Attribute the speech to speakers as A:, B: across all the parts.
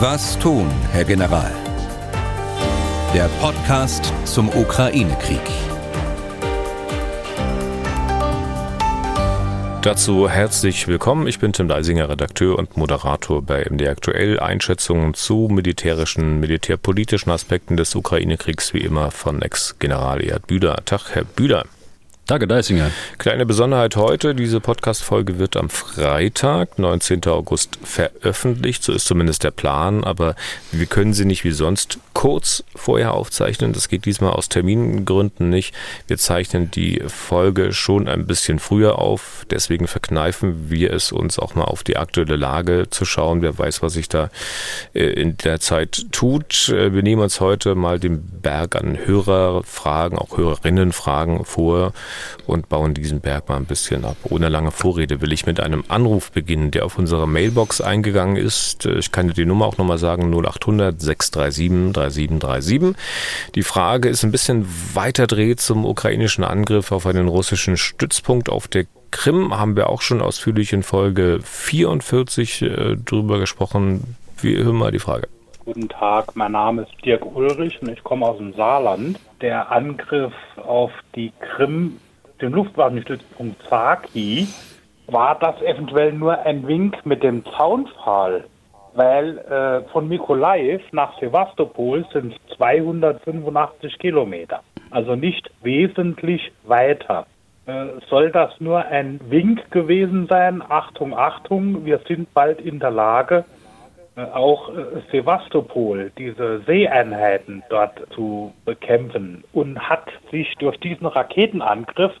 A: Was tun, Herr General? Der Podcast zum Ukraine-Krieg.
B: Dazu herzlich willkommen. Ich bin Tim Leisinger, Redakteur und Moderator bei MD Aktuell. Einschätzungen zu militärischen, militärpolitischen Aspekten des Ukraine-Kriegs wie immer von Ex-General Erd Büder. Tag, Herr Büder.
C: Danke, Deisinger.
B: Kleine Besonderheit heute, diese Podcast-Folge wird am Freitag, 19. August, veröffentlicht. So ist zumindest der Plan, aber wir können sie nicht wie sonst kurz vorher aufzeichnen. Das geht diesmal aus Termingründen nicht. Wir zeichnen die Folge schon ein bisschen früher auf. Deswegen verkneifen wir es uns auch mal auf die aktuelle Lage zu schauen. Wer weiß, was sich da äh, in der Zeit tut. Äh, wir nehmen uns heute mal den Berg an Hörerfragen, auch Hörerinnenfragen vor und bauen diesen Berg mal ein bisschen ab. Ohne lange Vorrede will ich mit einem Anruf beginnen, der auf unsere Mailbox eingegangen ist. Äh, ich kann dir die Nummer auch nochmal sagen, 0800 637 3737. Die Frage ist ein bisschen weiter dreht zum ukrainischen Angriff auf einen russischen Stützpunkt auf der Krim. Haben wir auch schon ausführlich in Folge 44 äh, drüber gesprochen. Wir hören mal die Frage.
D: Guten Tag, mein Name ist Dirk Ulrich und ich komme aus dem Saarland. Der Angriff auf die Krim, den Luftwaffenstützpunkt Zaki, war das eventuell nur ein Wink mit dem Zaunpfahl? weil äh, von Mikolaev nach Sevastopol sind es 285 Kilometer, also nicht wesentlich weiter. Äh, soll das nur ein Wink gewesen sein? Achtung, Achtung, wir sind bald in der Lage, äh, auch äh, Sevastopol, diese Seeeinheiten dort zu bekämpfen und hat sich durch diesen Raketenangriff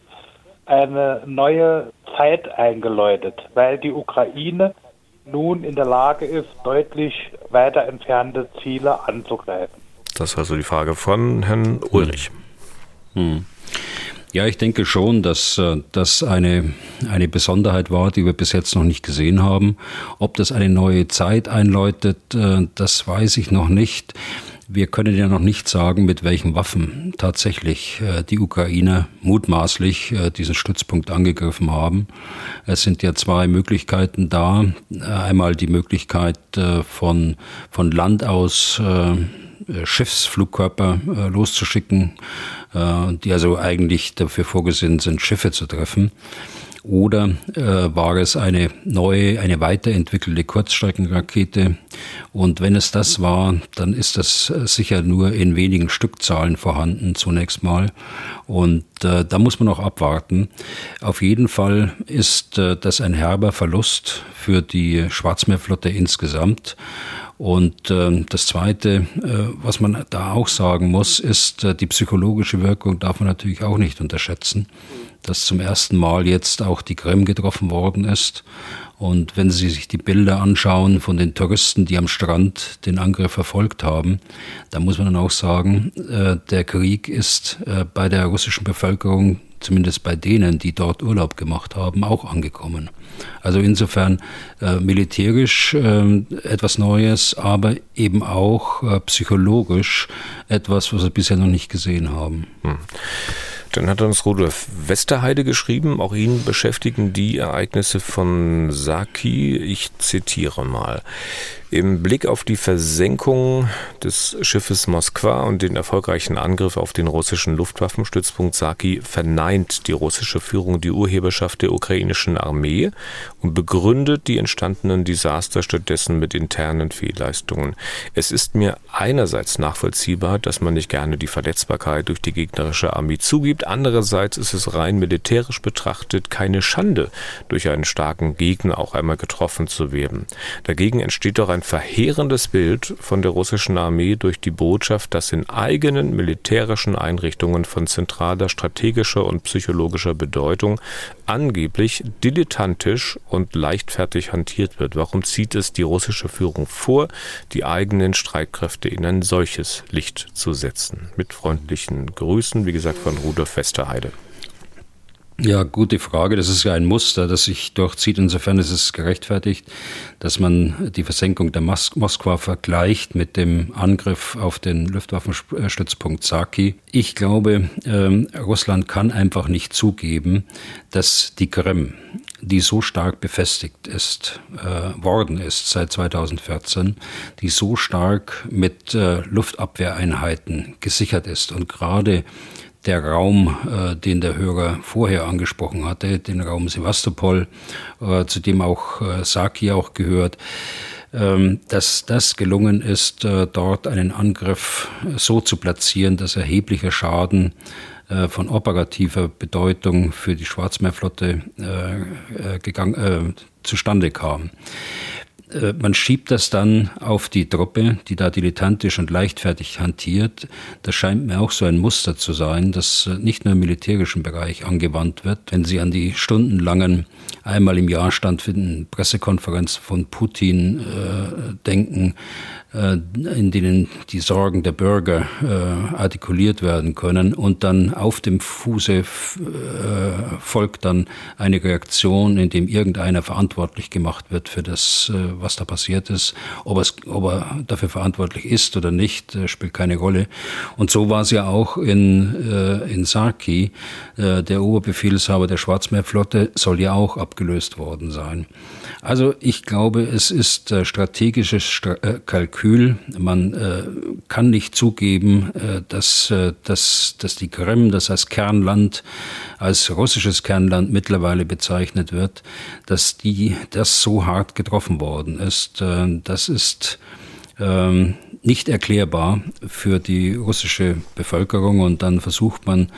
D: eine neue Zeit eingeläutet, weil die Ukraine nun in der Lage ist, deutlich weiter entfernte Ziele anzugreifen.
B: Das war so die Frage von Herrn Ulrich.
C: Hm. Ja, ich denke schon, dass äh, das eine, eine Besonderheit war, die wir bis jetzt noch nicht gesehen haben. Ob das eine neue Zeit einläutet, äh, das weiß ich noch nicht. Wir können ja noch nicht sagen, mit welchen Waffen tatsächlich äh, die Ukrainer mutmaßlich äh, diesen Stützpunkt angegriffen haben. Es sind ja zwei Möglichkeiten da. Äh, einmal die Möglichkeit von, von Land aus Schiffsflugkörper loszuschicken, die also eigentlich dafür vorgesehen sind, Schiffe zu treffen. Oder äh, war es eine neue, eine weiterentwickelte Kurzstreckenrakete? Und wenn es das war, dann ist das äh, sicher nur in wenigen Stückzahlen vorhanden zunächst mal. Und äh, da muss man auch abwarten. Auf jeden Fall ist äh, das ein herber Verlust für die Schwarzmeerflotte insgesamt. Und äh, das Zweite, äh, was man da auch sagen muss, ist, äh, die psychologische Wirkung darf man natürlich auch nicht unterschätzen dass zum ersten Mal jetzt auch die Krim getroffen worden ist. Und wenn Sie sich die Bilder anschauen von den Touristen, die am Strand den Angriff verfolgt haben, dann muss man dann auch sagen, äh, der Krieg ist äh, bei der russischen Bevölkerung, zumindest bei denen, die dort Urlaub gemacht haben, auch angekommen. Also insofern äh, militärisch etwas Neues, aber eben auch psychologisch etwas, was wir bisher noch nicht gesehen haben. Hm.
B: Dann hat uns Rudolf Westerheide geschrieben, auch ihn beschäftigen die Ereignisse von Saki. Ich zitiere mal. Im Blick auf die Versenkung des Schiffes Moskwa und den erfolgreichen Angriff auf den russischen Luftwaffenstützpunkt Saki verneint die russische Führung die Urheberschaft der ukrainischen Armee und begründet die entstandenen Desaster stattdessen mit internen Fehlleistungen. Es ist mir einerseits nachvollziehbar, dass man nicht gerne die Verletzbarkeit durch die gegnerische Armee zugibt, andererseits ist es rein militärisch betrachtet keine Schande, durch einen starken Gegner auch einmal getroffen zu werden. Dagegen entsteht doch ein ein verheerendes Bild von der russischen Armee durch die Botschaft, dass in eigenen militärischen Einrichtungen von zentraler strategischer und psychologischer Bedeutung angeblich dilettantisch und leichtfertig hantiert wird. Warum zieht es die russische Führung vor, die eigenen Streitkräfte in ein solches Licht zu setzen? Mit freundlichen Grüßen, wie gesagt, von Rudolf Westerheide.
C: Ja, gute Frage. Das ist ja ein Muster, das sich durchzieht. Insofern ist es gerechtfertigt, dass man die Versenkung der Mos Moskwa vergleicht mit dem Angriff auf den Luftwaffenstützpunkt Saki. Ich glaube, ähm, Russland kann einfach nicht zugeben, dass die Krim, die so stark befestigt ist, äh, worden ist seit 2014, die so stark mit äh, Luftabwehreinheiten gesichert ist und gerade der Raum, äh, den der Hörer vorher angesprochen hatte, den Raum Sevastopol, äh, zu dem auch äh, Saki auch gehört, ähm, dass das gelungen ist, äh, dort einen Angriff so zu platzieren, dass erheblicher Schaden äh, von operativer Bedeutung für die Schwarzmeerflotte äh, gegangen, zustande kam. Äh, man schiebt das dann auf die Truppe, die da dilettantisch und leichtfertig hantiert. Das scheint mir auch so ein Muster zu sein, das äh, nicht nur im militärischen Bereich angewandt wird. Wenn Sie an die stundenlangen, einmal im Jahr stattfindenden Pressekonferenzen von Putin äh, denken, in denen die Sorgen der Bürger äh, artikuliert werden können und dann auf dem Fuße äh, folgt dann eine Reaktion, in dem irgendeiner verantwortlich gemacht wird für das, was da passiert ist. Ob, ob er dafür verantwortlich ist oder nicht, spielt keine Rolle. Und so war es ja auch in, in Saki. Der Oberbefehlshaber der Schwarzmeerflotte soll ja auch abgelöst worden sein. Also ich glaube, es ist strategisches Kalkül Kalkül. Man äh, kann nicht zugeben, äh, dass, äh, dass, dass die Krim, das als Kernland, als russisches Kernland mittlerweile bezeichnet wird, dass die, das so hart getroffen worden ist. Äh, das ist ähm, nicht erklärbar für die russische Bevölkerung und dann versucht man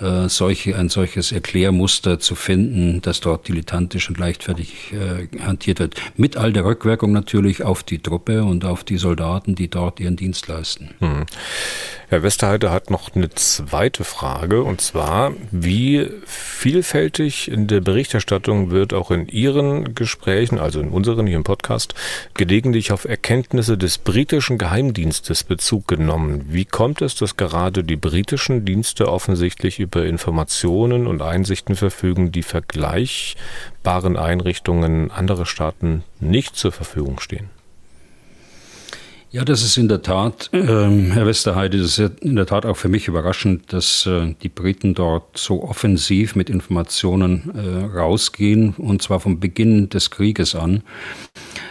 C: äh, solche, ein solches Erklärmuster zu finden, das dort dilettantisch und leichtfertig äh, hantiert wird. Mit all der Rückwirkung natürlich auf die Truppe und auf die Soldaten, die dort ihren Dienst leisten. Hm.
B: Herr Westerheide hat noch eine zweite Frage und zwar, wie vielfältig in der Berichterstattung wird auch in Ihren Gesprächen, also in unseren hier im Podcast, gelegentlich auf Erkenntnisse des britischen Geheimdienstes Bezug genommen. Wie kommt es, dass gerade die britischen Dienste offensichtlich über Informationen und Einsichten verfügen, die vergleichbaren Einrichtungen anderer Staaten nicht zur Verfügung stehen?
C: Ja, das ist in der Tat, ähm, Herr Westerheide, das ist in der Tat auch für mich überraschend, dass äh, die Briten dort so offensiv mit Informationen äh, rausgehen, und zwar vom Beginn des Krieges an.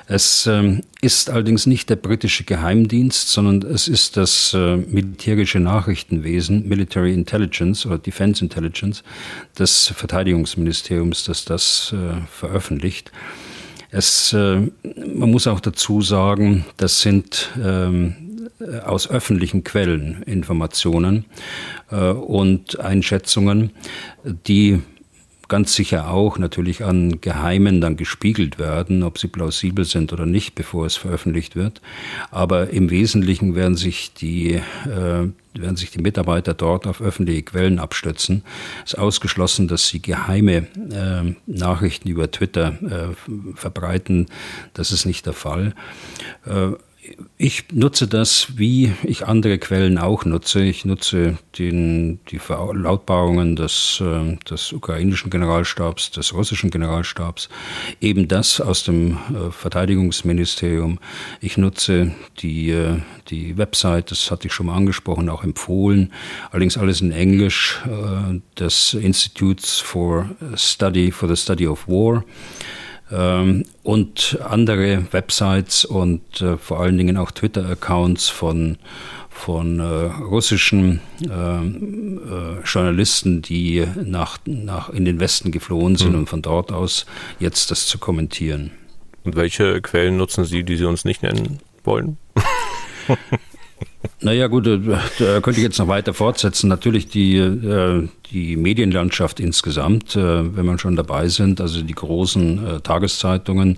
C: Es ähm, ist allerdings nicht der britische Geheimdienst, sondern es ist das äh, militärische Nachrichtenwesen, Military Intelligence oder Defense Intelligence des Verteidigungsministeriums, das das äh, veröffentlicht. Es, äh, man muss auch dazu sagen, das sind ähm, aus öffentlichen Quellen Informationen äh, und Einschätzungen, die ganz sicher auch natürlich an Geheimen dann gespiegelt werden, ob sie plausibel sind oder nicht, bevor es veröffentlicht wird. Aber im Wesentlichen werden sich die, äh, werden sich die Mitarbeiter dort auf öffentliche Quellen abstützen. Es ist ausgeschlossen, dass sie geheime äh, Nachrichten über Twitter äh, verbreiten. Das ist nicht der Fall. Äh, ich nutze das, wie ich andere Quellen auch nutze. Ich nutze den, die Verlautbarungen des, äh, des ukrainischen Generalstabs, des russischen Generalstabs, eben das aus dem äh, Verteidigungsministerium. Ich nutze die, äh, die Website, das hatte ich schon mal angesprochen, auch empfohlen, allerdings alles in Englisch, des Institutes for Study, for the Study of War ähm, und andere Websites und äh, vor allen Dingen auch Twitter-Accounts von von äh, russischen äh, äh, Journalisten, die nach, nach in den Westen geflohen sind mhm. und von dort aus jetzt das zu kommentieren.
B: Und welche Quellen nutzen Sie, die Sie uns nicht nennen wollen?
C: Naja gut, äh, da könnte ich jetzt noch weiter fortsetzen. Natürlich die, äh, die Medienlandschaft insgesamt, äh, wenn man schon dabei sind, also die großen Tageszeitungen,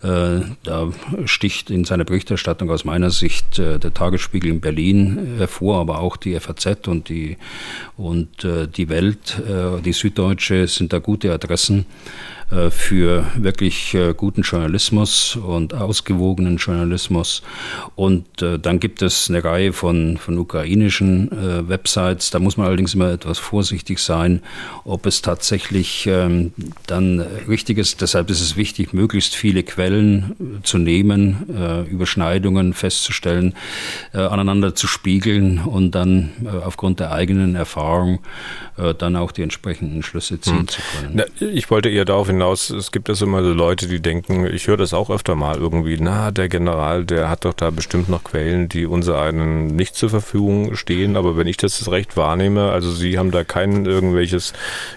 C: da sticht in seiner Berichterstattung aus meiner Sicht der Tagesspiegel in Berlin hervor, aber auch die FAZ und die, und die Welt, die Süddeutsche sind da gute Adressen. Äh, für wirklich äh, guten Journalismus und ausgewogenen Journalismus. Und äh, dann gibt es eine Reihe von, von ukrainischen Websites. Da muss man allerdings immer etwas vorsichtig sein, ob es tatsächlich ähm, dann richtig ist. Deshalb ist es wichtig, möglichst viele Quellen zu nehmen, Überschneidungen festzustellen, aneinander zu spiegeln und dann aufgrund der eigenen Erfahrung dann auch die entsprechenden Schlüsse ziehen hm. zu können.
B: Na, ich wollte eher darauf hinaus, es gibt also immer so Leute, die denken, ich höre das auch öfter mal irgendwie, na, der General, der hat doch da bestimmt noch Quellen, die unser einen nicht zur Verfügung stehen, aber wenn ich das recht wahrnehme, also Sie haben da kein irgendwelches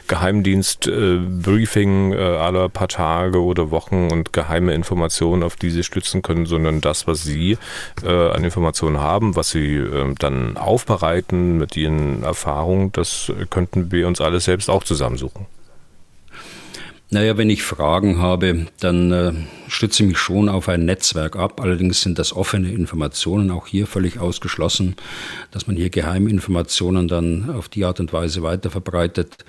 B: Geheimdienst-Briefing äh, aller paar Tage oder Wochen und geheime Informationen, auf die Sie stützen können, sondern das, was Sie äh, an Informationen haben, was Sie äh, dann aufbereiten mit Ihren Erfahrungen, das könnten wir uns alles selbst auch zusammensuchen.
C: Naja, wenn ich Fragen habe, dann äh, stütze ich mich schon auf ein Netzwerk ab. Allerdings sind das offene Informationen, auch hier völlig ausgeschlossen, dass man hier Geheiminformationen dann auf die Art und Weise weiterverbreitet.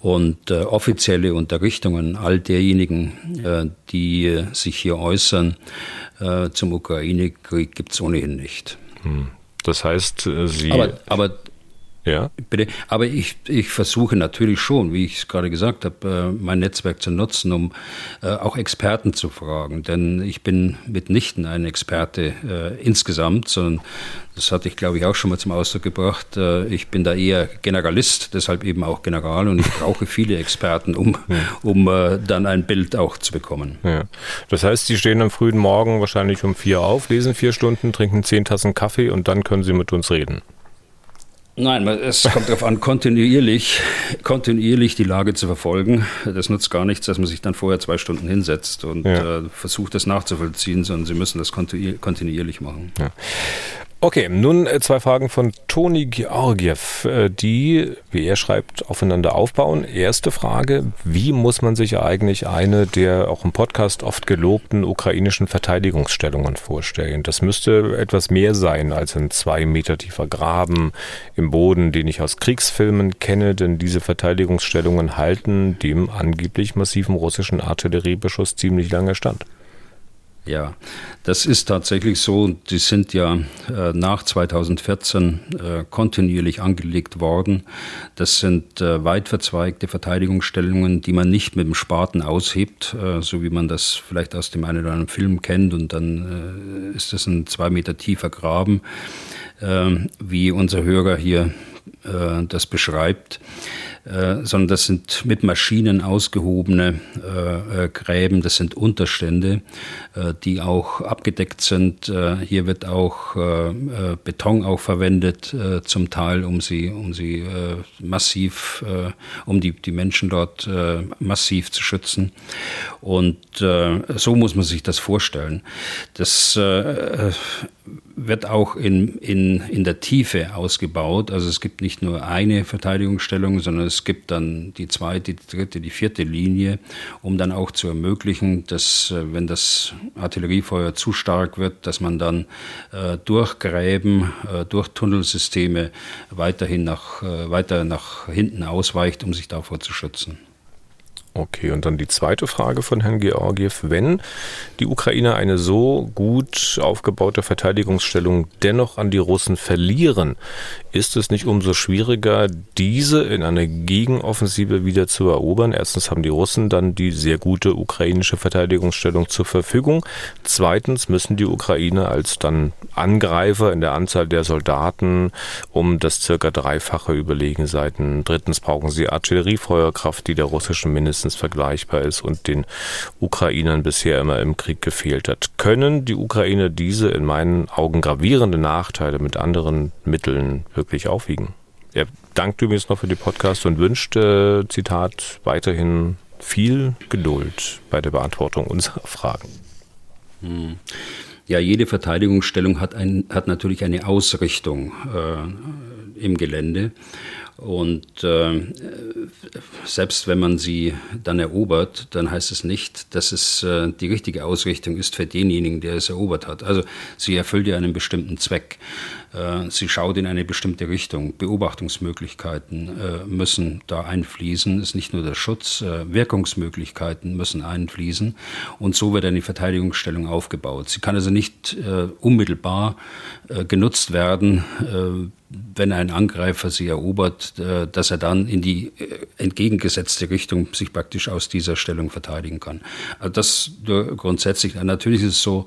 C: Und äh, offizielle Unterrichtungen all derjenigen, äh, die sich hier äußern äh, zum Ukraine-Krieg, gibt es ohnehin nicht.
B: Hm. Das heißt, äh, Sie.
C: Aber, aber ja. Bitte. Aber ich, ich versuche natürlich schon, wie ich es gerade gesagt habe, äh, mein Netzwerk zu nutzen, um äh, auch Experten zu fragen. Denn ich bin mitnichten ein Experte äh, insgesamt, sondern das hatte ich, glaube ich, auch schon mal zum Ausdruck gebracht. Äh, ich bin da eher Generalist, deshalb eben auch General und ich brauche viele Experten, um, um dann ein Bild auch zu bekommen.
B: Ja. Das heißt, Sie stehen am frühen Morgen wahrscheinlich um vier auf, lesen vier Stunden, trinken zehn Tassen Kaffee und dann können Sie mit uns reden.
C: Nein, es kommt darauf an, kontinuierlich, kontinuierlich die Lage zu verfolgen. Das nutzt gar nichts, dass man sich dann vorher zwei Stunden hinsetzt und ja. äh, versucht, das nachzuvollziehen, sondern Sie müssen das kontinuierlich machen.
B: Ja. Okay, nun äh, zwei Fragen von Toni Georgiev, äh, die, wie er schreibt, aufeinander aufbauen. Erste Frage, wie muss man sich eigentlich eine der auch im Podcast oft gelobten ukrainischen Verteidigungsstellungen vorstellen? Das müsste etwas mehr sein als ein zwei Meter tiefer Graben im Boden, den ich aus Kriegsfilmen kenne, denn diese Verteidigungsstellungen halten dem angeblich massiven russischen Artilleriebeschuss ziemlich lange stand.
C: Ja, das ist tatsächlich so. Die sind ja äh, nach 2014 äh, kontinuierlich angelegt worden. Das sind äh, weit verzweigte Verteidigungsstellungen, die man nicht mit dem Spaten aushebt, äh, so wie man das vielleicht aus dem einen oder anderen Film kennt. Und dann äh, ist das ein zwei Meter tiefer Graben, äh, wie unser Hörer hier das beschreibt. Äh, sondern das sind mit Maschinen ausgehobene äh, äh, Gräben, das sind Unterstände, äh, die auch abgedeckt sind. Äh, hier wird auch Beton auch verwendet, zum Teil, um sie, um sie massiv, um die, die Menschen dort massiv zu schützen. Und so muss man sich das vorstellen. Das wird auch in, in, in der Tiefe ausgebaut. Also es gibt nicht nur eine Verteidigungsstellung, sondern es gibt dann die zweite, die dritte, die vierte Linie, um dann auch zu ermöglichen, dass äh, wenn das Artilleriefeuer zu stark wird, dass man dann äh, durch Gräben, äh, durch Tunnelsysteme weiterhin nach, äh, weiter nach hinten ausweicht, um sich davor zu schützen.
B: Okay, und dann die zweite Frage von Herrn Georgiev. Wenn die Ukrainer eine so gut aufgebaute Verteidigungsstellung dennoch an die Russen verlieren, ist es nicht umso schwieriger, diese in eine Gegenoffensive wieder zu erobern? Erstens haben die Russen dann die sehr gute ukrainische Verteidigungsstellung zur Verfügung. Zweitens müssen die Ukrainer als dann Angreifer in der Anzahl der Soldaten um das circa dreifache überlegen sein. Drittens brauchen sie Artilleriefeuerkraft, die der russischen mindestens vergleichbar ist und den Ukrainern bisher immer im Krieg gefehlt hat. Können die Ukrainer diese in meinen Augen gravierende Nachteile mit anderen Mitteln wirklich aufwiegen? Er dankt übrigens noch für die Podcast und wünscht, äh, Zitat, weiterhin viel Geduld bei der Beantwortung unserer Fragen.
C: Hm. Ja, jede Verteidigungsstellung hat, ein, hat natürlich eine Ausrichtung äh, im Gelände. Und äh, selbst wenn man sie dann erobert, dann heißt es nicht, dass es äh, die richtige Ausrichtung ist für denjenigen, der es erobert hat. Also sie erfüllt ja einen bestimmten Zweck. Äh, sie schaut in eine bestimmte Richtung. Beobachtungsmöglichkeiten äh, müssen da einfließen. Es ist nicht nur der Schutz, äh, Wirkungsmöglichkeiten müssen einfließen. Und so wird eine Verteidigungsstellung aufgebaut. Sie kann also nicht unmittelbar genutzt werden wenn ein Angreifer sie erobert, dass er dann in die entgegengesetzte Richtung sich praktisch aus dieser Stellung verteidigen kann. Also das grundsätzlich, natürlich ist es so,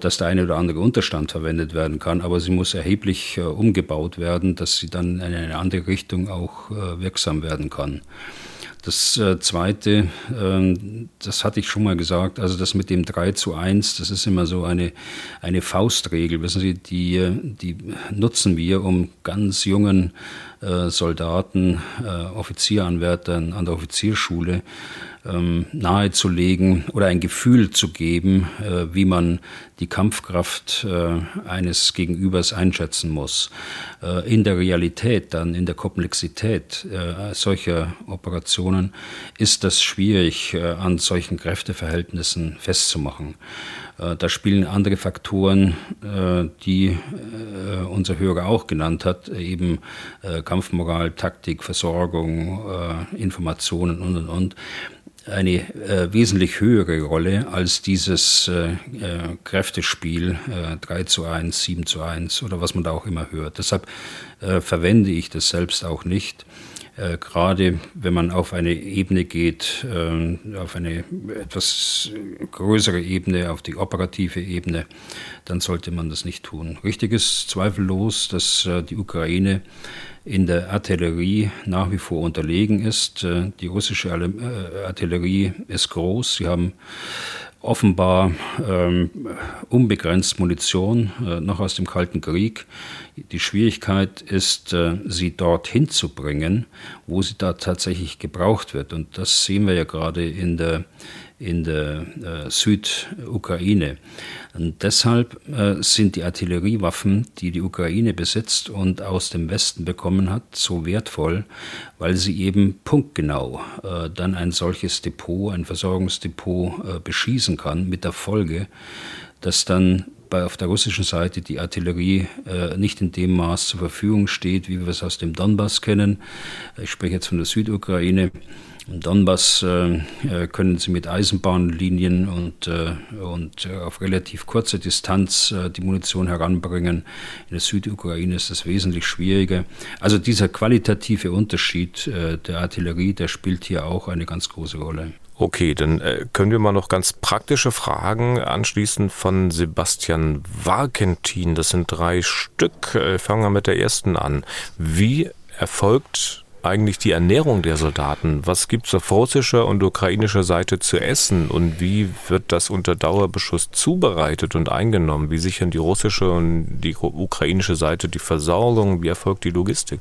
C: dass der eine oder andere Unterstand verwendet werden kann, aber sie muss erheblich umgebaut werden, dass sie dann in eine andere Richtung auch wirksam werden kann. Das äh, Zweite, äh, das hatte ich schon mal gesagt, also das mit dem 3 zu 1, das ist immer so eine, eine Faustregel, wissen Sie, die, die nutzen wir, um ganz jungen äh, Soldaten, äh, Offizieranwärtern an der Offizierschule ähm, nahezulegen oder ein Gefühl zu geben, äh, wie man die Kampfkraft äh, eines Gegenübers einschätzen muss. Äh, in der Realität, dann in der Komplexität äh, solcher Operationen ist das schwierig äh, an solchen Kräfteverhältnissen festzumachen. Äh, da spielen andere Faktoren, die unser Hörer auch genannt hat, eben Kampfmoral, Taktik, Versorgung, Informationen und und und eine äh, wesentlich höhere Rolle als dieses äh, äh, Kräftespiel äh, 3 zu 1, 7 zu 1 oder was man da auch immer hört. Deshalb äh, verwende ich das selbst auch nicht. Äh, gerade wenn man auf eine Ebene geht, äh, auf eine etwas größere Ebene, auf die operative Ebene, dann sollte man das nicht tun. Richtig ist zweifellos, dass die Ukraine in der Artillerie nach wie vor unterlegen ist. Äh, die russische äh, Artillerie ist groß. Sie haben offenbar ähm, unbegrenzt Munition, äh, noch aus dem Kalten Krieg. Die Schwierigkeit ist, äh, sie dorthin zu bringen, wo sie da tatsächlich gebraucht wird. Und das sehen wir ja gerade in der, in der äh, Südukraine. Und deshalb äh, sind die Artilleriewaffen, die die Ukraine besitzt und aus dem Westen bekommen hat, so wertvoll, weil sie eben punktgenau dann ein solches Depot, ein Versorgungsdepot beschießen kann, mit der Folge, dass dann bei, auf der russischen Seite die Artillerie äh, nicht in dem Maß zur Verfügung steht, wie wir es aus dem Donbass kennen. Ich spreche jetzt von der Südukraine. Im Donbass äh, äh, können sie mit Eisenbahnlinien und, äh, und äh, auf relativ kurze Distanz äh, die Munition heranbringen. In der Südukraine ist das wesentlich schwieriger. Also dieser qualitative Unterschied äh, der Artillerie, der spielt hier auch eine ganz große Rolle.
B: Okay, dann können wir mal noch ganz praktische Fragen anschließen von Sebastian Warkentin. Das sind drei Stück. Fangen wir mit der ersten an. Wie erfolgt eigentlich die Ernährung der Soldaten? Was gibt es auf russischer und ukrainischer Seite zu essen und wie wird das unter Dauerbeschuss zubereitet und eingenommen? Wie sichern die russische und die ukrainische Seite die Versorgung? Wie erfolgt die Logistik?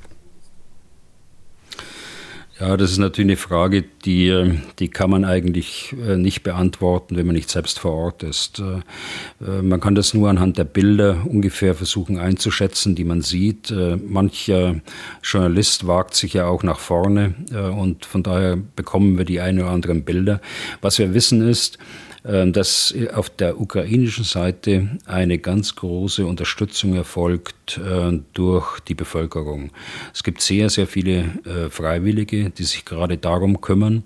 C: Ja, das ist natürlich eine Frage, die, äh, die kann man eigentlich äh, nicht beantworten, wenn man nicht selbst vor Ort ist. Äh, man kann das nur anhand der Bilder ungefähr versuchen einzuschätzen, die man sieht. Mancher Journalist wagt sich ja auch nach vorne und von daher bekommen wir die ein oder anderen Bilder. Was wir wissen ist, dass auf der ukrainischen Seite eine ganz große Unterstützung erfolgt äh, durch die Bevölkerung. Es gibt sehr, sehr viele äh, Freiwillige, die sich gerade darum kümmern,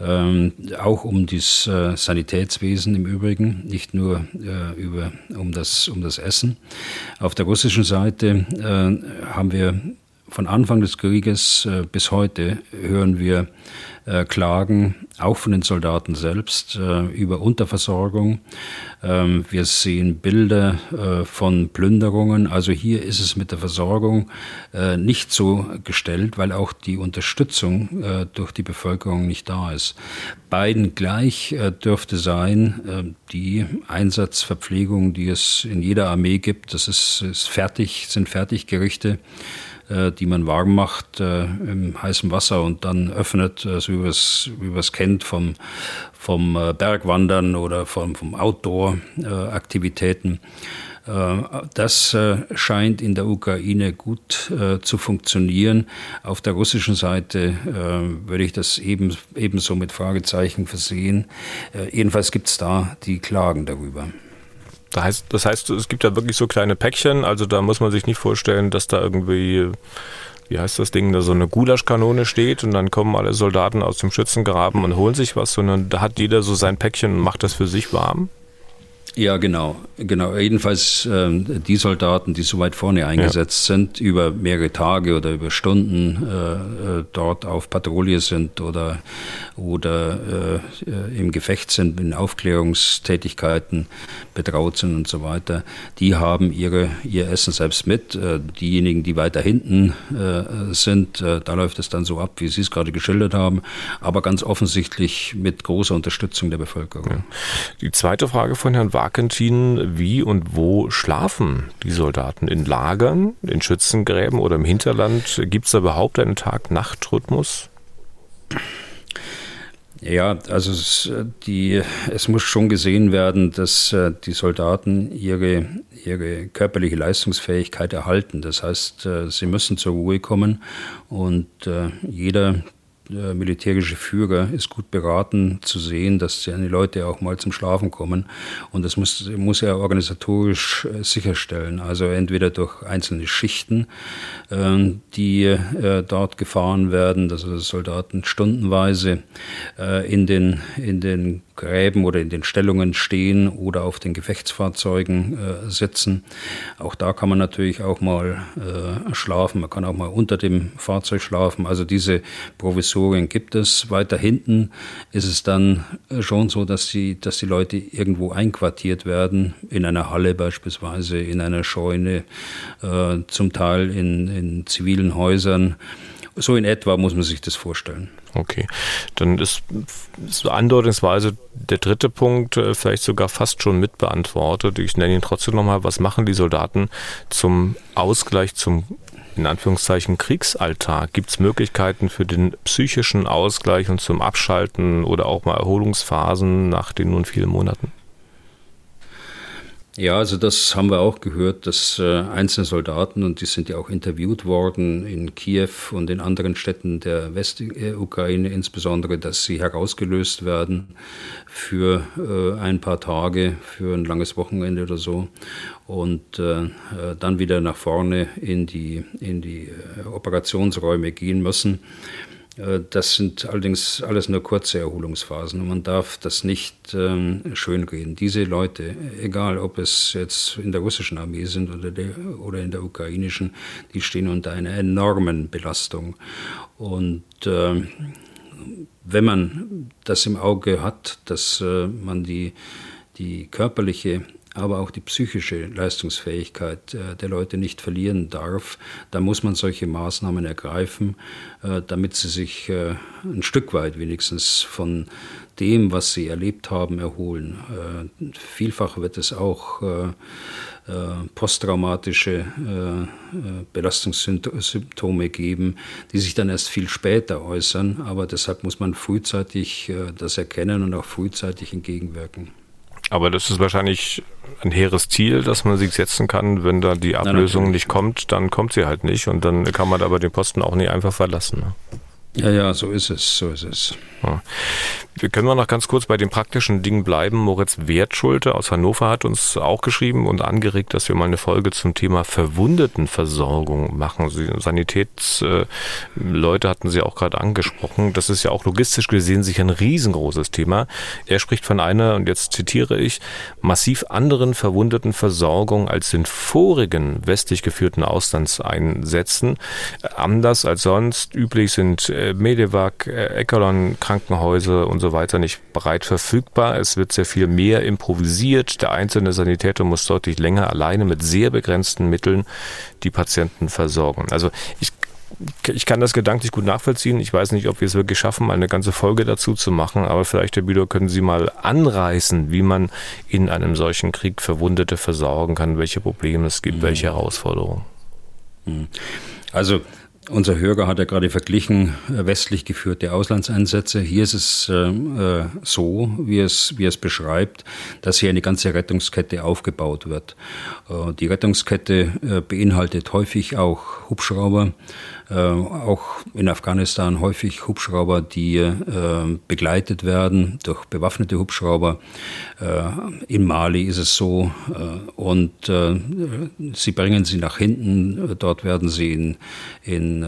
C: ähm, auch um das äh, Sanitätswesen im Übrigen, nicht nur über, um, das, um das Essen. Auf der russischen Seite haben wir von Anfang des Krieges bis heute hören wir äh, Klagen, auch von den Soldaten selbst, äh, über Unterversorgung. Ähm, wir sehen Bilder äh, von Plünderungen. Also hier ist es mit der Versorgung äh, nicht so gestellt, weil auch die Unterstützung äh, durch die Bevölkerung nicht da ist. Beiden gleich äh, dürfte sein, die Einsatzverpflegung, die es in jeder Armee gibt. Das ist, ist fertig, sind Fertiggerichte die man warm macht äh, im heißen Wasser und dann öffnet, äh, so wie man es kennt vom, vom äh, Bergwandern oder vom, vom Outdoor-Aktivitäten. Das scheint in der Ukraine gut zu funktionieren. Auf der russischen Seite würde ich das eben, ebenso mit Fragezeichen versehen. Jedenfalls gibt es da die Klagen darüber.
B: Das heißt, das heißt, es gibt ja wirklich so kleine Päckchen, also da muss man sich nicht vorstellen, dass da irgendwie, wie heißt das Ding, da so eine Gulaschkanone steht und dann kommen alle Soldaten aus dem Schützengraben und holen sich was, sondern da hat jeder so sein Päckchen und macht das für sich warm.
C: Ja, genau, genau. Jedenfalls ähm, die Soldaten, die so weit vorne eingesetzt ja. sind, über mehrere Tage oder über Stunden äh, äh dort auf Patrouille sind oder oder äh, im Gefecht sind, in Aufklärungstätigkeiten betraut sind und so weiter, die haben ihre ihr Essen selbst mit. Äh, diejenigen, die weiter hinten äh, sind, äh, da läuft es dann so ab, wie Sie es gerade geschildert haben, aber ganz offensichtlich mit großer Unterstützung der Bevölkerung. Ja.
B: Die zweite Frage von Herrn Wakentin, wie und wo schlafen die Soldaten? In Lagern, in Schützengräben oder im Hinterland? Gibt es da überhaupt einen Tag-Nacht-Rhythmus?
C: Ja, also es, die, es muss schon gesehen werden, dass äh, die Soldaten ihre, ihre körperliche Leistungsfähigkeit erhalten. Das heißt, äh, sie müssen zur Ruhe kommen und äh, jeder der militärische Führer ist gut beraten zu sehen, dass seine Leute auch mal zum Schlafen kommen. Und das muss, muss er organisatorisch äh, sicherstellen. Also entweder durch einzelne Schichten, äh, die äh, dort gefahren werden, dass Soldaten stundenweise in den, in den Gräben oder in den Stellungen stehen oder auf den Gefechtsfahrzeugen äh, sitzen. Auch da kann man natürlich auch mal äh, schlafen. Man kann auch mal unter dem Fahrzeug schlafen. Also diese Provisorien gibt es. Weiter hinten ist es dann äh, schon so, dass die, dass die Leute irgendwo einquartiert werden, in einer Halle beispielsweise, in einer Scheune, äh, zum Teil in, in zivilen Häusern. So in etwa muss man sich das vorstellen.
B: Okay, dann ist andeutungsweise der dritte Punkt äh, vielleicht sogar fast schon mitbeantwortet. Ich nenne ihn trotzdem nochmal, was machen die Soldaten zum Ausgleich zum in Anführungszeichen Kriegsalltag? Gibt es Möglichkeiten für den psychischen Ausgleich und zum Abschalten oder auch mal Erholungsphasen nach den nun vielen Monaten?
C: Ja, also das haben wir auch gehört, dass äh, einzelne Soldaten, und die sind ja auch interviewt worden in Kiew und in anderen Städten der Westukraine insbesondere, dass sie herausgelöst werden für äh, ein paar Tage, für ein langes Wochenende oder so und äh, dann wieder nach vorne in die, in die Operationsräume gehen müssen. Äh, das sind allerdings alles nur kurze Erholungsphasen und man darf das nicht ähm, schönreden. Diese Leute, egal ob es jetzt in der russischen Armee sind oder, der, oder in der ukrainischen, die stehen unter einer enormen Belastung. Und äh, wenn man das im Auge hat, dass äh, man die, die körperliche aber auch die psychische Leistungsfähigkeit äh, der Leute nicht verlieren darf, da muss man solche Maßnahmen ergreifen, äh, damit sie sich äh, ein Stück weit wenigstens von dem, was sie erlebt haben, erholen. Vielfach wird es auch posttraumatische Belastungssymptome geben, die sich dann erst viel später äußern, aber deshalb muss man frühzeitig das erkennen und auch frühzeitig entgegenwirken.
B: Aber das ist wahrscheinlich ein hehres Ziel, dass man sich setzen kann. Wenn da die Ablösung Nein, nicht kommt, dann kommt sie halt nicht. Und dann kann man aber den Posten auch nicht einfach verlassen. Ne?
C: Ja, ja, so ist es, so ist es. Ja.
B: Wir können noch ganz kurz bei den praktischen Dingen bleiben. Moritz Wertschulte aus Hannover hat uns auch geschrieben und angeregt, dass wir mal eine Folge zum Thema Verwundetenversorgung machen. Sanitätsleute äh, hatten Sie auch gerade angesprochen. Das ist ja auch logistisch gesehen sicher ein riesengroßes Thema. Er spricht von einer, und jetzt zitiere ich, massiv anderen Verwundetenversorgung als in vorigen westlich geführten Auslandseinsätzen. Anders als sonst üblich sind äh, Medivac, äh, Eckerlon, Krankenhäuser und so weiter nicht breit verfügbar. Es wird sehr viel mehr improvisiert. Der einzelne Sanitäter muss deutlich länger alleine mit sehr begrenzten Mitteln die Patienten versorgen. Also ich ich kann das gedanklich gut nachvollziehen. Ich weiß nicht, ob wir es wirklich schaffen, eine ganze Folge dazu zu machen, aber vielleicht, Herr Bülow, können Sie mal anreißen, wie man in einem solchen Krieg Verwundete versorgen kann, welche Probleme es gibt, mhm. welche Herausforderungen.
C: Mhm. Also unser Hörer hat ja gerade verglichen äh, westlich geführte Auslandseinsätze. Hier ist es äh, äh, so, wie es, wie es beschreibt, dass hier eine ganze Rettungskette aufgebaut wird. Äh, die Rettungskette äh, beinhaltet häufig auch Hubschrauber, auch in Afghanistan häufig Hubschrauber, die äh, begleitet werden durch bewaffnete Hubschrauber. Äh, in Mali ist es so äh, und sie bringen sie nach hinten. Dort werden sie in, in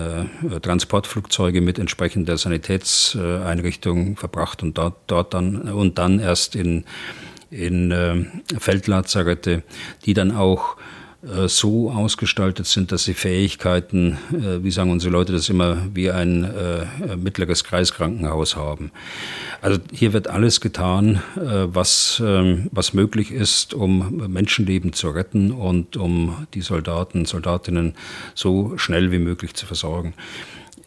C: Transportflugzeuge mit entsprechender Sanitätseinrichtung verbracht und dort, dort dann und dann erst in in Feldlazarette, die dann auch äh, so ausgestaltet sind, dass sie Fähigkeiten, äh, wie sagen unsere Leute das immer, wie ein äh, mittleres Kreiskrankenhaus haben. Also hier wird alles getan, was, ähm, was möglich ist, um Menschenleben zu retten und um die Soldaten, Soldatinnen so schnell wie möglich zu versorgen.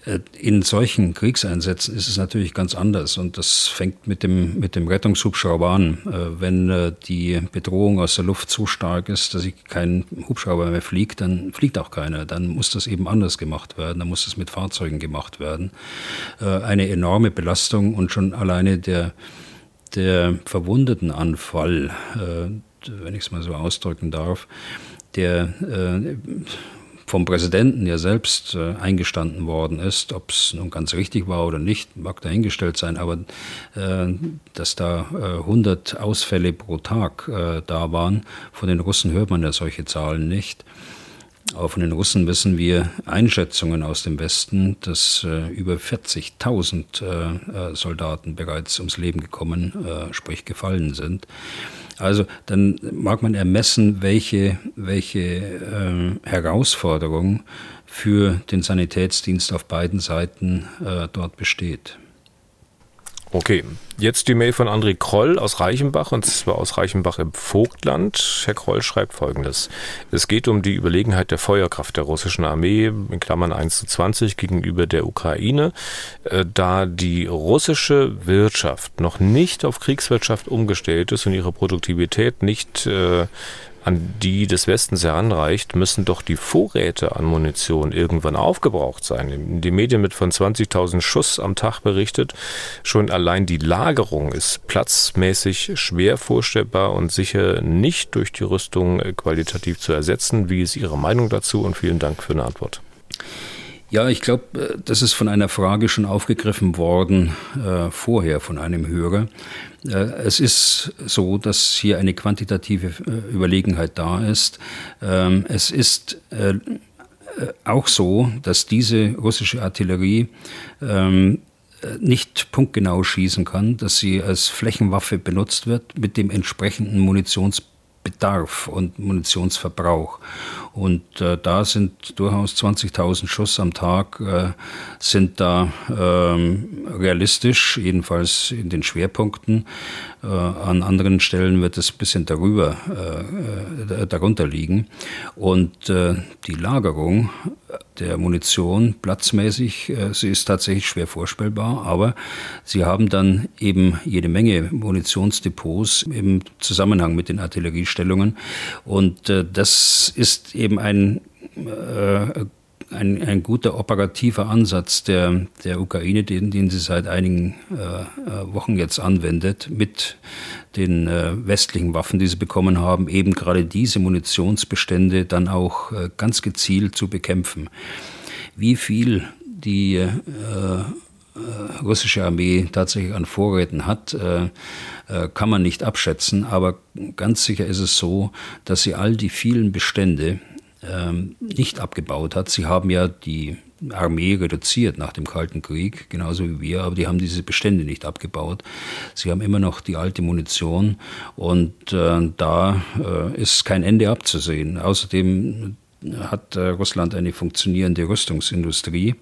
C: Äh, in solchen Kriegseinsätzen ist es natürlich ganz anders und das fängt mit dem, mit dem Rettungshubschrauber an. Äh, wenn äh, die Bedrohung aus der Luft so stark ist, dass kein Hubschrauber mehr fliegt, dann fliegt auch keiner. Dann muss das eben anders gemacht werden, dann muss das mit Fahrzeugen gemacht werden. Eine enorme Belastung und schon alleine der, der Verwundetenanfall, wenn ich es mal so ausdrücken darf, der vom Präsidenten ja selbst äh, eingestanden worden ist. Ob es nun ganz richtig war oder nicht, mag dahingestellt sein, aber äh, dass da äh, 100 Ausfälle pro Tag äh, da waren, von den Russen hört man ja solche Zahlen nicht. Aber von den Russen wissen wir Einschätzungen aus dem Westen, dass äh, über 40.000 äh, Soldaten bereits ums Leben gekommen, sprich gefallen sind. Also dann mag man ermessen, welche, welche äh, Herausforderung für den Sanitätsdienst auf beiden Seiten äh, dort besteht.
B: Okay, jetzt die Mail von André Kroll aus Reichenbach und zwar aus Reichenbach im Vogtland. Herr Kroll schreibt folgendes. Es geht um die Überlegenheit der Feuerkraft der russischen Armee in Klammern 1 zu 20 gegenüber der Ukraine, äh, da die russische Wirtschaft noch nicht auf Kriegswirtschaft umgestellt ist und ihre Produktivität nicht äh, an die des Westens heranreicht, müssen doch die Vorräte an Munition irgendwann aufgebraucht sein. Die Medien mit von 20.000 Schuss am Tag berichtet. Schon allein die Lagerung ist platzmäßig schwer vorstellbar und sicher nicht durch die Rüstung qualitativ zu ersetzen. Wie ist Ihre Meinung dazu? Und vielen Dank für eine Antwort.
C: Ja, ich glaube, äh, das ist von einer Frage schon aufgegriffen worden äh, vorher von einem Hörer. Äh, es ist so, dass hier eine quantitative äh, Überlegenheit da ist. Ähm, es ist äh, äh, auch so, dass diese russische Artillerie ähm, nicht punktgenau schießen kann, dass sie als Flächenwaffe benutzt wird mit dem entsprechenden Munitionsbedarf und Munitionsverbrauch. Und äh, da sind durchaus 20.000 Schuss am Tag äh, sind da ähm, realistisch, jedenfalls in den Schwerpunkten. Äh, an anderen Stellen wird es ein bisschen darüber, äh, äh, darunter liegen. Und äh, die Lagerung der Munition platzmäßig, sie ist tatsächlich schwer vorstellbar, aber sie haben dann eben jede Menge Munitionsdepots im Zusammenhang mit den Artilleriestellungen. Und das ist eben eben ein, äh, ein, ein, guter operativer Ansatz der, der Ukraine, den, den sie seit einigen äh, Wochen jetzt anwendet, mit den äh, westlichen Waffen, die sie bekommen haben, eben gerade diese Munitionsbestände dann auch äh, ganz gezielt zu bekämpfen. Wie viel die äh, äh, russische Armee tatsächlich an Vorräten hat, äh, äh, kann man nicht abschätzen. Aber ganz sicher ist es so, dass sie all die vielen Bestände, ähm, nicht abgebaut hat. Sie haben ja die Armee reduziert nach dem Kalten Krieg, genauso wie wir, aber die haben diese Bestände nicht abgebaut. Sie haben immer noch die alte Munition und äh, da äh, ist kein Ende abzusehen. Außerdem hat äh, Russland eine funktionierende Rüstungsindustrie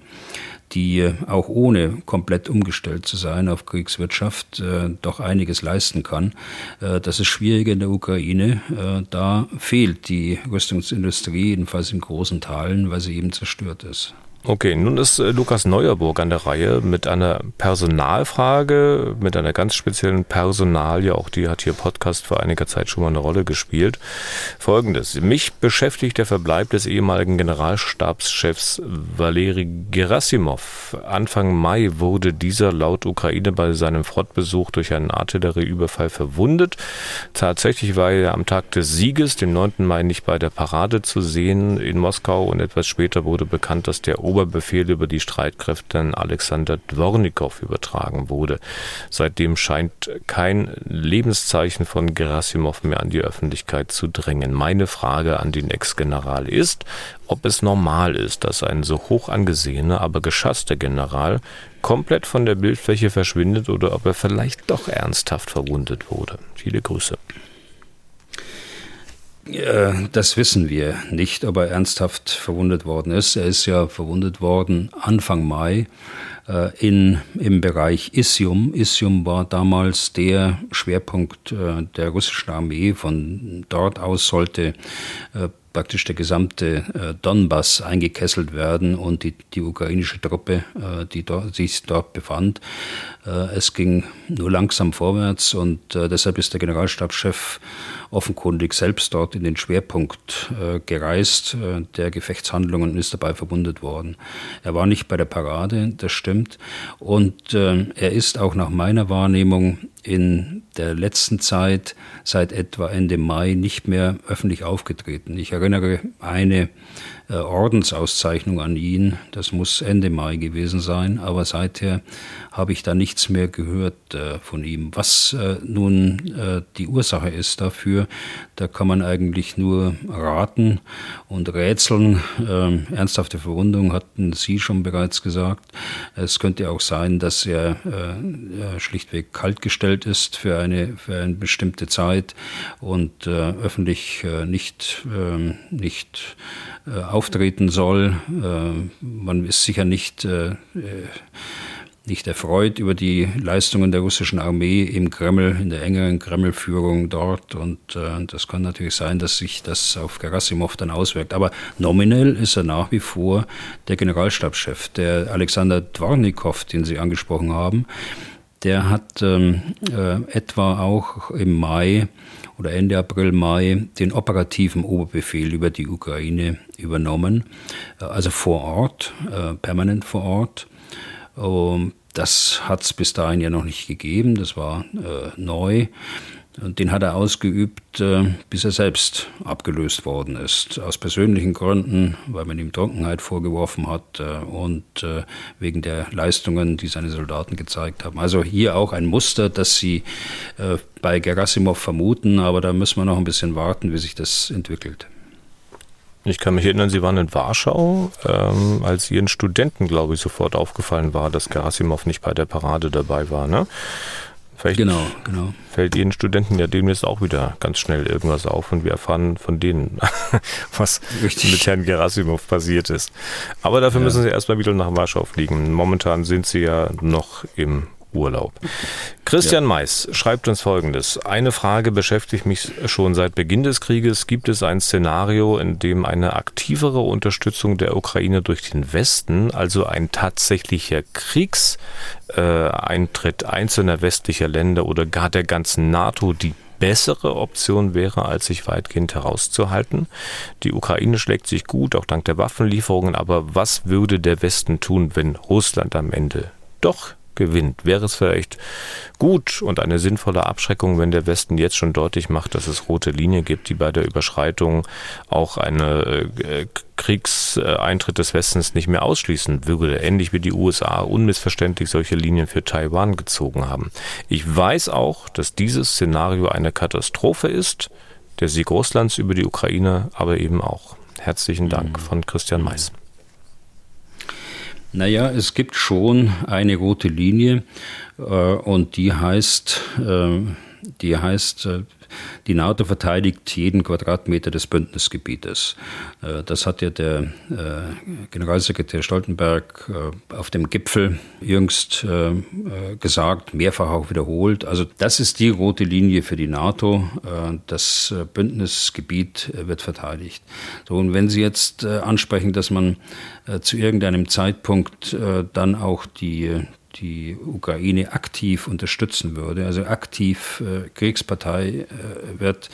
C: die äh, auch ohne komplett umgestellt zu sein auf Kriegswirtschaft äh, doch einiges leisten kann. Äh, das ist schwierig in der Ukraine. Äh, da fehlt die Rüstungsindustrie, jedenfalls in großen Teilen, weil sie eben zerstört ist.
B: Okay, nun ist äh, Lukas Neuerburg an der Reihe mit einer Personalfrage, mit einer ganz speziellen Personalie. Auch die hat hier Podcast vor einiger Zeit schon mal eine Rolle gespielt. Folgendes. Mich beschäftigt der Verbleib des ehemaligen Generalstabschefs Valeri Gerasimov. Anfang Mai wurde dieser laut Ukraine bei seinem Frontbesuch durch einen Artillerieüberfall verwundet. Tatsächlich war er am Tag des Sieges, dem 9. Mai, nicht bei der Parade zu sehen in Moskau und etwas später wurde bekannt, dass der Oberbefehl über die Streitkräfte an Alexander Dvornikow übertragen wurde. Seitdem scheint kein Lebenszeichen von Gerasimov mehr an die Öffentlichkeit zu drängen. Meine Frage an den Ex-General ist, ob es normal ist, dass ein so hoch angesehener, aber geschasster General komplett von der Bildfläche verschwindet oder ob er vielleicht doch ernsthaft verwundet wurde. Viele Grüße.
C: Das wissen wir nicht, ob er ernsthaft verwundet worden ist. Er ist ja verwundet worden Anfang Mai äh, in, im Bereich Isium. Isium war damals der Schwerpunkt äh, der russischen Armee. Von dort aus sollte äh, praktisch der gesamte äh, Donbass eingekesselt werden und die, die ukrainische Truppe, äh, die dort, sich dort befand. Äh, es ging nur langsam vorwärts und äh, deshalb ist der Generalstabschef offenkundig selbst dort in den Schwerpunkt äh, gereist äh, der Gefechtshandlungen und ist dabei verwundet worden. Er war nicht bei der Parade, das stimmt. Und er ist auch nach meiner Wahrnehmung in der letzten Zeit, seit etwa Ende Mai, nicht mehr öffentlich aufgetreten. Ich erinnere eine äh, Ordensauszeichnung an ihn. Das muss Ende Mai gewesen sein, aber seither habe ich da nichts mehr gehört äh, von ihm. Was äh, nun die Ursache ist dafür, da kann man eigentlich nur raten und rätseln. Ähm, ernsthafte Verwundung hatten Sie schon bereits gesagt. Es könnte auch sein, dass er schlichtweg kaltgestellt ist für eine, für eine bestimmte Zeit und öffentlich nicht, ähm, nicht auftreten soll. Äh, man ist sicher nicht, äh, äh, nicht erfreut über die Leistungen der russischen Armee im Kreml, in der engeren Kremlführung dort. Und das kann natürlich sein, dass sich das auf Gerasimov dann auswirkt. Aber nominell ist er nach wie vor der Generalstabschef. Der Alexander Dvornikow, den Sie angesprochen haben, der hat ähm, äh, etwa auch im Mai oder Ende April, Mai den operativen Oberbefehl über die Ukraine übernommen, äh, also vor Ort, äh, permanent vor Ort. Ähm, das hat es bis dahin ja noch nicht gegeben, das war äh, neu. Und den hat er ausgeübt, äh, bis er selbst abgelöst worden ist. Aus persönlichen Gründen, weil man ihm Trunkenheit vorgeworfen hat äh, und äh, wegen der Leistungen, die seine Soldaten gezeigt haben. Also hier auch ein Muster, das Sie bei Gerasimov vermuten, aber da müssen wir noch ein bisschen warten, wie sich das entwickelt.
B: Ich kann mich erinnern, Sie waren in Warschau, ähm, als Ihren Studenten, glaube ich, sofort aufgefallen war, dass Gerasimov nicht bei der Parade dabei war. Ne? Vielleicht genau, genau. fällt Ihren Studenten ja demnächst auch wieder ganz schnell irgendwas auf und wir erfahren von denen, was Richtig. mit Herrn Gerasimov passiert ist. Aber dafür ja. müssen Sie erstmal wieder nach Warschau fliegen. Momentan sind Sie ja noch im Urlaub. Christian ja. Mais schreibt uns Folgendes. Eine Frage beschäftigt mich schon seit Beginn des Krieges. Gibt es ein Szenario, in dem eine aktivere Unterstützung der Ukraine durch den Westen, also ein tatsächlicher Kriegseintritt einzelner westlicher Länder oder gar der ganzen NATO die bessere Option wäre, als sich weitgehend herauszuhalten. Die Ukraine schlägt sich gut, auch dank der Waffenlieferungen, aber was würde der Westen tun, wenn Russland am Ende doch gewinnt. Wäre es vielleicht gut und eine sinnvolle Abschreckung, wenn der Westen jetzt schon deutlich macht, dass es rote Linie gibt, die bei der Überschreitung auch eine äh, Kriegseintritt des Westens nicht mehr ausschließen würde, ähnlich wie die USA unmissverständlich solche Linien für Taiwan gezogen haben. Ich weiß auch, dass dieses Szenario eine Katastrophe ist, der Sieg Russlands über die Ukraine aber eben auch. Herzlichen Dank mhm. von Christian Mais.
C: Naja, es gibt schon eine rote Linie äh, und die heißt, äh, die heißt, äh, die NATO verteidigt jeden Quadratmeter des Bündnisgebietes. Äh, das hat ja der äh, Generalsekretär Stoltenberg auf dem Gipfel jüngst gesagt, mehrfach auch wiederholt. Also das ist die rote Linie für die NATO. Das Bündnisgebiet wird verteidigt. So, und wenn Sie jetzt ansprechen, dass man zu irgendeinem Zeitpunkt dann auch die die Ukraine aktiv unterstützen würde, also aktiv äh, Kriegspartei äh, wird,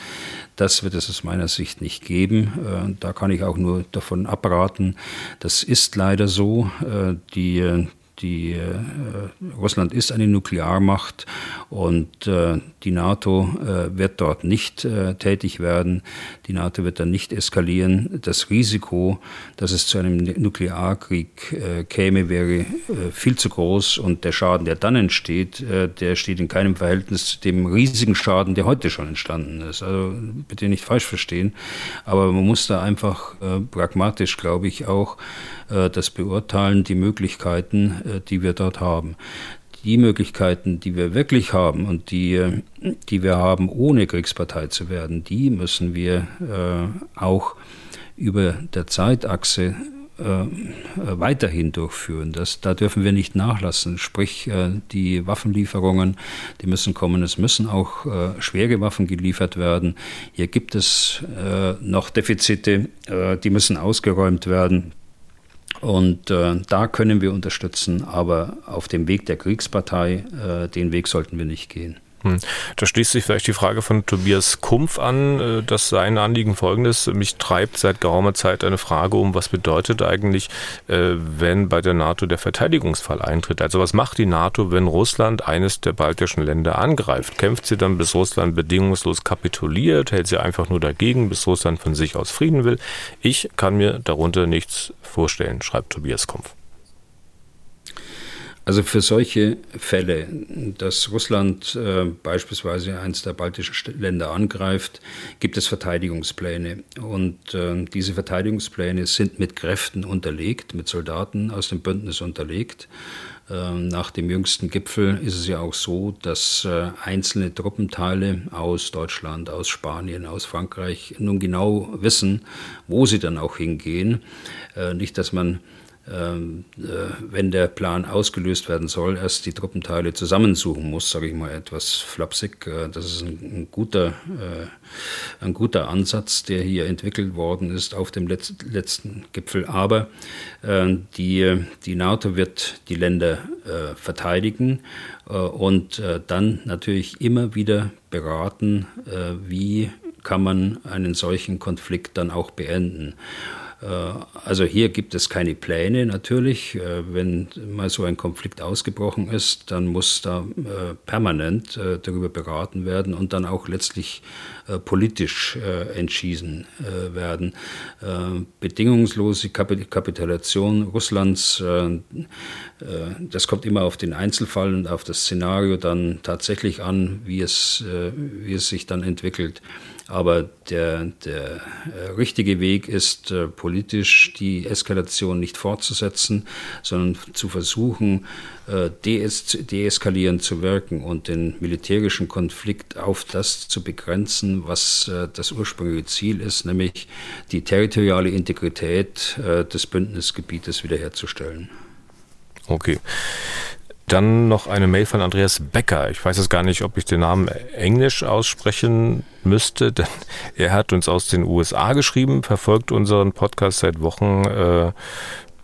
C: das wird es aus meiner Sicht nicht geben. Äh, da kann ich auch nur davon abraten. Das ist leider so. Äh, die die, äh, Russland ist eine Nuklearmacht und äh, die NATO äh, wird dort nicht äh, tätig werden. Die NATO wird dann nicht eskalieren. Das Risiko, dass es zu einem Nuklearkrieg äh, käme, wäre äh, viel zu groß und der Schaden, der dann entsteht, der steht in keinem Verhältnis zu dem riesigen Schaden, der heute schon entstanden ist. Also bitte nicht falsch verstehen, aber man muss da einfach pragmatisch, glaube ich, auch das beurteilen, die Möglichkeiten, die wir dort haben. Die Möglichkeiten, die wir wirklich haben und die, äh, die wir haben, ohne Kriegspartei zu werden, die müssen wir äh, auch über der Zeitachse weiterhin durchführen. Das, da dürfen wir nicht nachlassen. Sprich, die Waffenlieferungen, die müssen kommen. Es müssen auch schwere Waffen geliefert werden. Hier gibt es noch Defizite, die müssen ausgeräumt werden. Und äh, da können wir unterstützen, aber auf dem Weg der Kriegspartei, äh, den Weg sollten wir nicht gehen.
B: Hm. Da schließt sich vielleicht die Frage von Tobias Kumpf an, äh, dass sein Anliegen folgendes, mich treibt seit geraumer Zeit eine Frage um, was bedeutet eigentlich, äh, wenn bei der NATO der Verteidigungsfall eintritt? Also was macht die NATO, wenn Russland eines der baltischen Länder angreift? Kämpft sie dann, bis Russland bedingungslos kapituliert? Hält sie einfach nur dagegen, bis Russland von sich aus Frieden will? Ich kann mir darunter nichts vorstellen, schreibt Tobias Kumpf.
C: Also für solche Fälle, dass Russland äh, beispielsweise eines der baltischen Länder angreift, gibt es Verteidigungspläne. Und äh, diese Verteidigungspläne sind mit Kräften unterlegt, mit Soldaten aus dem Bündnis unterlegt. Äh, nach dem jüngsten Gipfel ist es ja auch so, dass äh, einzelne Truppenteile aus Deutschland, aus Spanien, aus Frankreich nun genau wissen, wo sie dann auch hingehen. Äh, nicht, dass man wenn der Plan ausgelöst werden soll, erst die Truppenteile zusammensuchen muss, sage ich mal etwas flapsig. Äh, das ist ein, ein, guter, äh, ein guter Ansatz, der hier entwickelt worden ist auf dem letzten Gipfel. Aber die, die NATO wird die Länder verteidigen und dann natürlich immer wieder beraten, wie kann man einen solchen Konflikt dann auch beenden. Äh, also hier gibt es keine Pläne natürlich. Äh, wenn mal so ein Konflikt ausgebrochen ist, dann muss da äh, permanent darüber beraten werden und dann auch letztlich politisch entschieden werden. Bedingungslose Kapitulation Russlands, das kommt immer auf den Einzelfall und auf das Szenario dann tatsächlich an, wie es, wie es sich dann entwickelt. Aber der, der äh, richtige Weg ist, äh, politisch die Eskalation nicht fortzusetzen, sondern zu versuchen, äh, dees deeskalierend zu wirken und den militärischen Konflikt auf das zu begrenzen, was das ursprüngliche Ziel ist, nämlich die territoriale Integrität des Bündnisgebietes wiederherzustellen.
B: Okay. Dann noch eine Mail von Andreas Becker. Ich weiß jetzt gar nicht, ob ich den Namen englisch aussprechen müsste, denn er hat uns aus den USA geschrieben, verfolgt unseren Podcast seit Wochen. Äh,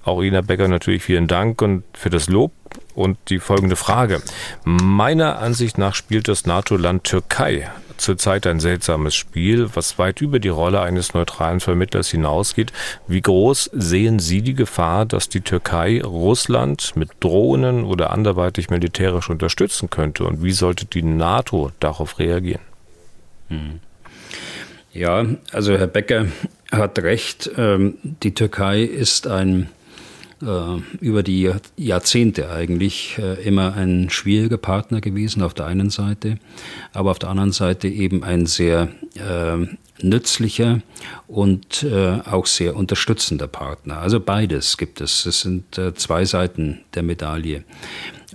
B: auch Ina Becker natürlich vielen Dank und für das Lob und die folgende Frage. Meiner Ansicht nach spielt das NATO-Land Türkei zurzeit ein seltsames Spiel, was weit über die Rolle eines neutralen Vermittlers hinausgeht. Wie groß sehen Sie die Gefahr, dass die Türkei Russland mit Drohnen oder anderweitig militärisch unterstützen könnte? Und wie sollte die NATO darauf reagieren?
C: Hm. Ja, also Herr Becker hat recht. Ähm, die Türkei ist ein über die Jahrzehnte eigentlich äh, immer ein schwieriger Partner gewesen auf der einen Seite, aber auf der anderen Seite eben ein sehr äh, nützlicher und äh, auch sehr unterstützender Partner. Also beides gibt es. Es sind äh, zwei Seiten der Medaille.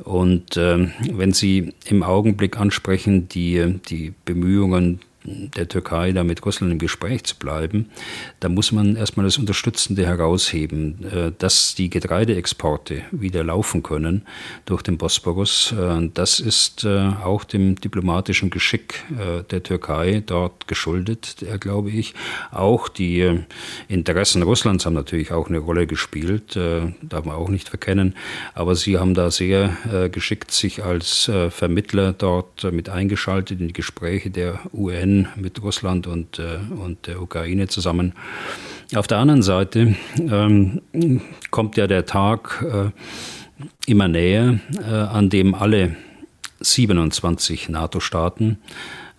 C: Und äh, wenn Sie im Augenblick ansprechen, die, die Bemühungen der Türkei, da mit Russland im Gespräch zu bleiben, da muss man erstmal das Unterstützende herausheben, äh, dass die Getreideexporte wieder laufen können durch den Bosporus. Äh, das ist äh, auch dem diplomatischen Geschick der Türkei dort geschuldet, glaube ich. Auch die Interessen Russlands haben natürlich auch eine Rolle gespielt, darf man auch nicht verkennen. Aber sie haben da sehr geschickt sich als Vermittler dort mit eingeschaltet in die Gespräche der UN UN mit Russland und, äh, und der Ukraine zusammen. Auf der anderen Seite ähm, kommt ja der Tag äh, immer näher, äh, an dem alle 27 NATO-Staaten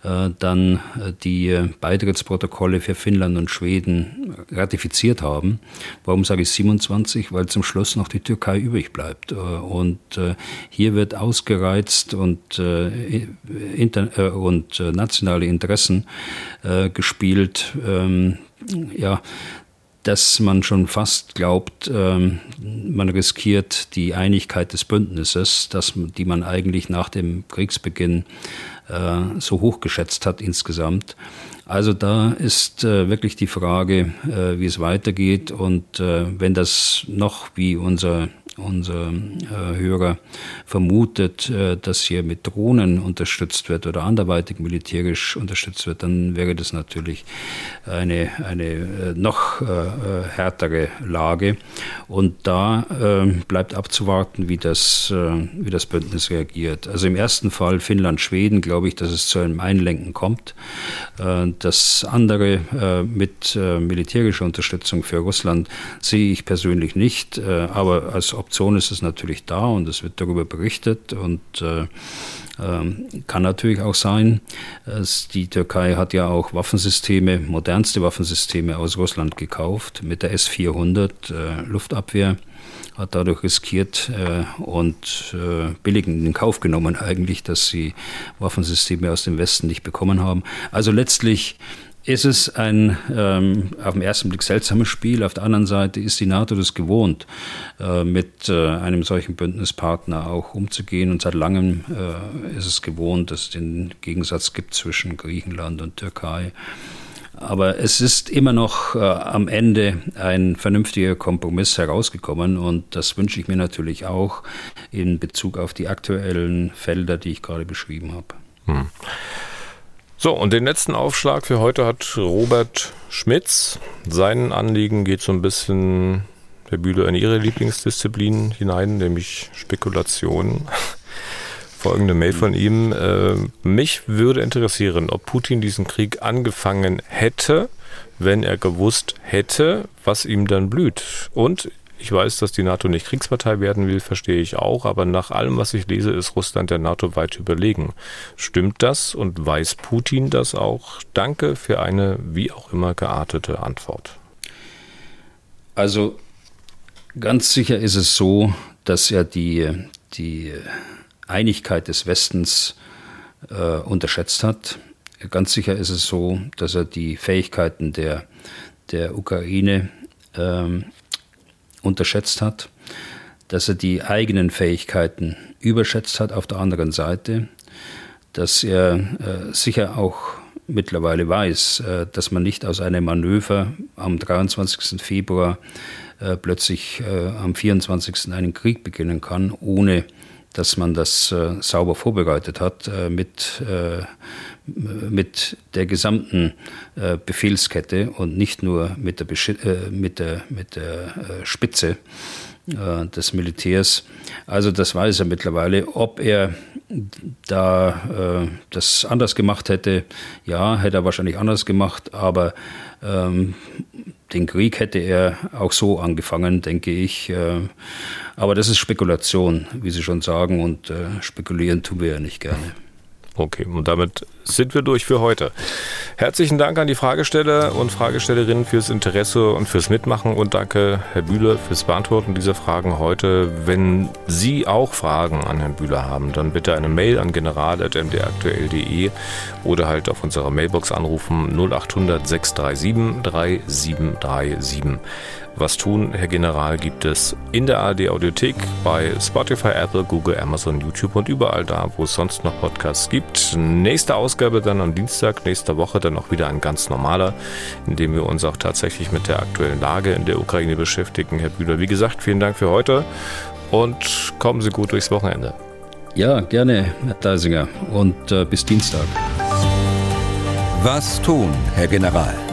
C: dann äh, die Beitrittsprotokolle für Finnland und Schweden ratifiziert haben. Warum sage ich 27? Weil zum Schluss noch die Türkei übrig bleibt. Äh, und hier wird ausgereizt und, und nationale Interessen gespielt. Ähm, ja, dass man schon fast glaubt, ähm, man riskiert die Einigkeit des Bündnisses, die man eigentlich nach dem Kriegsbeginn äh, so hoch geschätzt hat insgesamt. Also da ist äh, wirklich die Frage, äh, wie es weitergeht und äh, wenn das noch wie unser unser äh, Hörer vermutet, äh, dass hier mit Drohnen unterstützt wird oder anderweitig militärisch unterstützt wird, dann wäre das natürlich eine, eine äh, noch äh, äh härtere Lage. Und da äh, bleibt abzuwarten, wie das, wie das Bündnis reagiert. Also im ersten Fall Finnland-Schweden glaube ich, dass es zu einem Einlenken kommt. das andere mit militärischer Unterstützung für Russland sehe ich persönlich nicht, aber als Option ist es natürlich da und es wird darüber berichtet und äh, ähm, kann natürlich auch sein. Die Türkei hat ja auch Waffensysteme, modernste Waffensysteme aus Russland gekauft mit der S-400 äh, Luftabwehr hat dadurch riskiert äh, und äh, billig in Kauf genommen eigentlich, dass sie Waffensysteme aus dem Westen nicht bekommen haben. Also letztlich ist es ein ähm, auf den ersten Blick seltsames Spiel. Auf der anderen Seite ist die NATO das gewohnt, äh, mit äh, einem solchen Bündnispartner auch umzugehen. Und seit langem äh, ist es gewohnt, dass es den Gegensatz gibt zwischen Griechenland und Türkei. Aber es ist immer noch äh, am Ende ein vernünftiger Kompromiss herausgekommen und das wünsche ich mir natürlich auch in Bezug auf die aktuellen Felder, die ich gerade beschrieben habe. Hm.
B: So, und den letzten Aufschlag für heute hat Robert Schmitz. Sein Anliegen geht so ein bisschen, Herr Bühler, in Ihre Lieblingsdisziplin hinein, nämlich Spekulation. Folgende Mail von ihm. Äh, mich würde interessieren, ob Putin diesen Krieg angefangen hätte, wenn er gewusst hätte, was ihm dann blüht. Und ich weiß, dass die NATO nicht Kriegspartei werden will, verstehe ich auch, aber nach allem, was ich lese, ist Russland der NATO weit überlegen. Stimmt das und weiß Putin das auch? Danke für eine wie auch immer geartete Antwort.
C: Also ganz sicher ist es so, dass er die, die Einigkeit des Westens äh, unterschätzt hat. Ganz sicher ist es so, dass er die Fähigkeiten der, der Ukraine ähm, unterschätzt hat, dass er die eigenen Fähigkeiten überschätzt hat auf der anderen Seite, dass er äh, sicher auch mittlerweile weiß, äh, dass man nicht aus einem Manöver am 23. Februar äh, plötzlich äh, am 24. einen Krieg beginnen kann, ohne dass man das äh, sauber vorbereitet hat äh, mit, mit der gesamten äh, Befehlskette und nicht nur mit der, Besch äh, mit der, mit der äh, Spitze des Militärs. Also das weiß er mittlerweile. Ob er da das anders gemacht hätte, ja, hätte er wahrscheinlich anders gemacht, aber ähm, den Krieg hätte er auch so angefangen, denke ich. Äh, aber das ist Spekulation, wie Sie schon sagen, und äh, spekulieren tun wir ja nicht gerne.
B: Okay, und damit sind wir durch für heute. Herzlichen Dank an die Fragesteller und Fragestellerinnen fürs Interesse und fürs Mitmachen und danke, Herr Bühler, fürs Beantworten dieser Fragen heute. Wenn Sie auch Fragen an Herrn Bühler haben, dann bitte eine Mail an general.mdaktuell.de oder halt auf unserer Mailbox anrufen 0800 637 3737. Was tun, Herr General, gibt es in der ARD Audiothek, bei Spotify, Apple, Google, Amazon, YouTube und überall da, wo es sonst noch Podcasts gibt. Nächste Ausgabe dann am Dienstag, nächste Woche dann auch wieder ein ganz normaler, in dem wir uns auch tatsächlich mit der aktuellen Lage in der Ukraine beschäftigen. Herr Bühler, wie gesagt, vielen Dank für heute und kommen Sie gut durchs Wochenende.
C: Ja, gerne, Herr Deisinger. Und äh, bis Dienstag.
A: Was tun, Herr General?